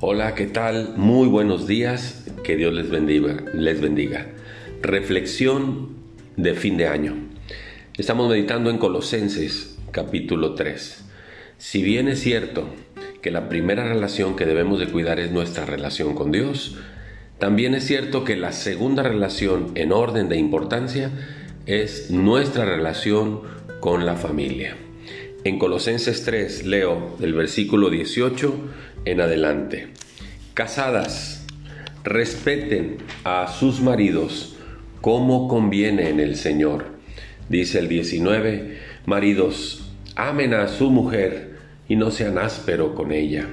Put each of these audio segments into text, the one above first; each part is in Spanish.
Hola, ¿qué tal? Muy buenos días. Que Dios les bendiga. Reflexión de fin de año. Estamos meditando en Colosenses capítulo 3. Si bien es cierto que la primera relación que debemos de cuidar es nuestra relación con Dios, también es cierto que la segunda relación en orden de importancia es nuestra relación con la familia. En Colosenses 3 leo del versículo 18 en adelante. Casadas, respeten a sus maridos como conviene en el Señor. Dice el 19, maridos, amen a su mujer y no sean áspero con ella.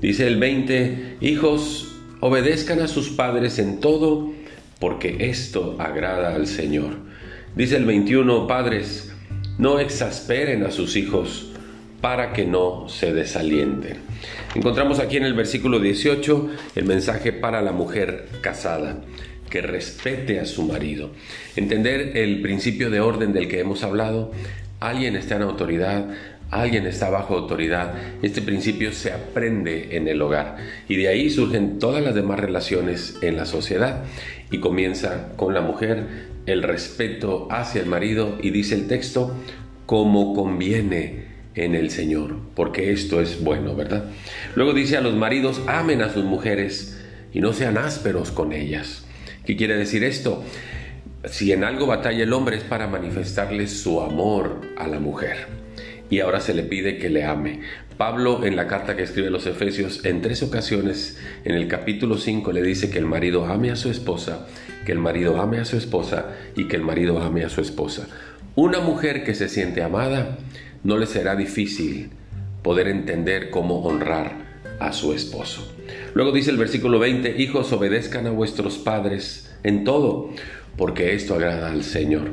Dice el 20, hijos, obedezcan a sus padres en todo, porque esto agrada al Señor. Dice el 21, padres, no exasperen a sus hijos para que no se desalienten. Encontramos aquí en el versículo 18 el mensaje para la mujer casada, que respete a su marido. Entender el principio de orden del que hemos hablado, alguien está en autoridad, alguien está bajo autoridad. Este principio se aprende en el hogar y de ahí surgen todas las demás relaciones en la sociedad y comienza con la mujer el respeto hacia el marido y dice el texto como conviene en el Señor, porque esto es bueno, ¿verdad? Luego dice a los maridos, amen a sus mujeres y no sean ásperos con ellas. ¿Qué quiere decir esto? Si en algo batalla el hombre es para manifestarle su amor a la mujer. Y ahora se le pide que le ame. Pablo en la carta que escribe a los Efesios en tres ocasiones en el capítulo 5 le dice que el marido ame a su esposa, que el marido ame a su esposa y que el marido ame a su esposa. Una mujer que se siente amada no le será difícil poder entender cómo honrar a su esposo. Luego dice el versículo 20, hijos obedezcan a vuestros padres en todo, porque esto agrada al Señor.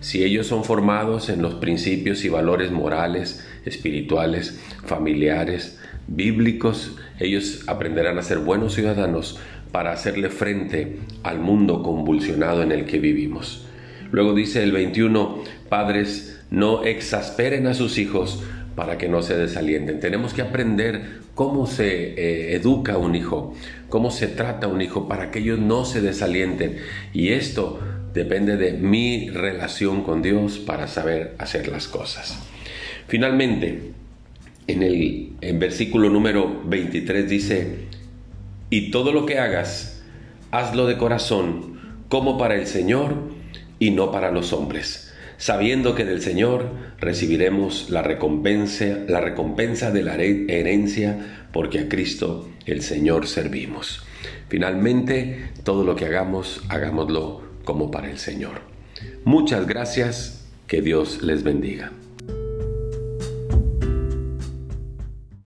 Si ellos son formados en los principios y valores morales, espirituales, familiares, bíblicos, ellos aprenderán a ser buenos ciudadanos para hacerle frente al mundo convulsionado en el que vivimos. Luego dice el 21, padres, no exasperen a sus hijos para que no se desalienten. Tenemos que aprender cómo se eh, educa un hijo, cómo se trata un hijo para que ellos no se desalienten. Y esto depende de mi relación con Dios para saber hacer las cosas. Finalmente, en el versículo número 23 dice, y todo lo que hagas, hazlo de corazón, como para el Señor y no para los hombres sabiendo que del Señor recibiremos la recompensa, la recompensa de la herencia, porque a Cristo el Señor servimos. Finalmente, todo lo que hagamos, hagámoslo como para el Señor. Muchas gracias, que Dios les bendiga.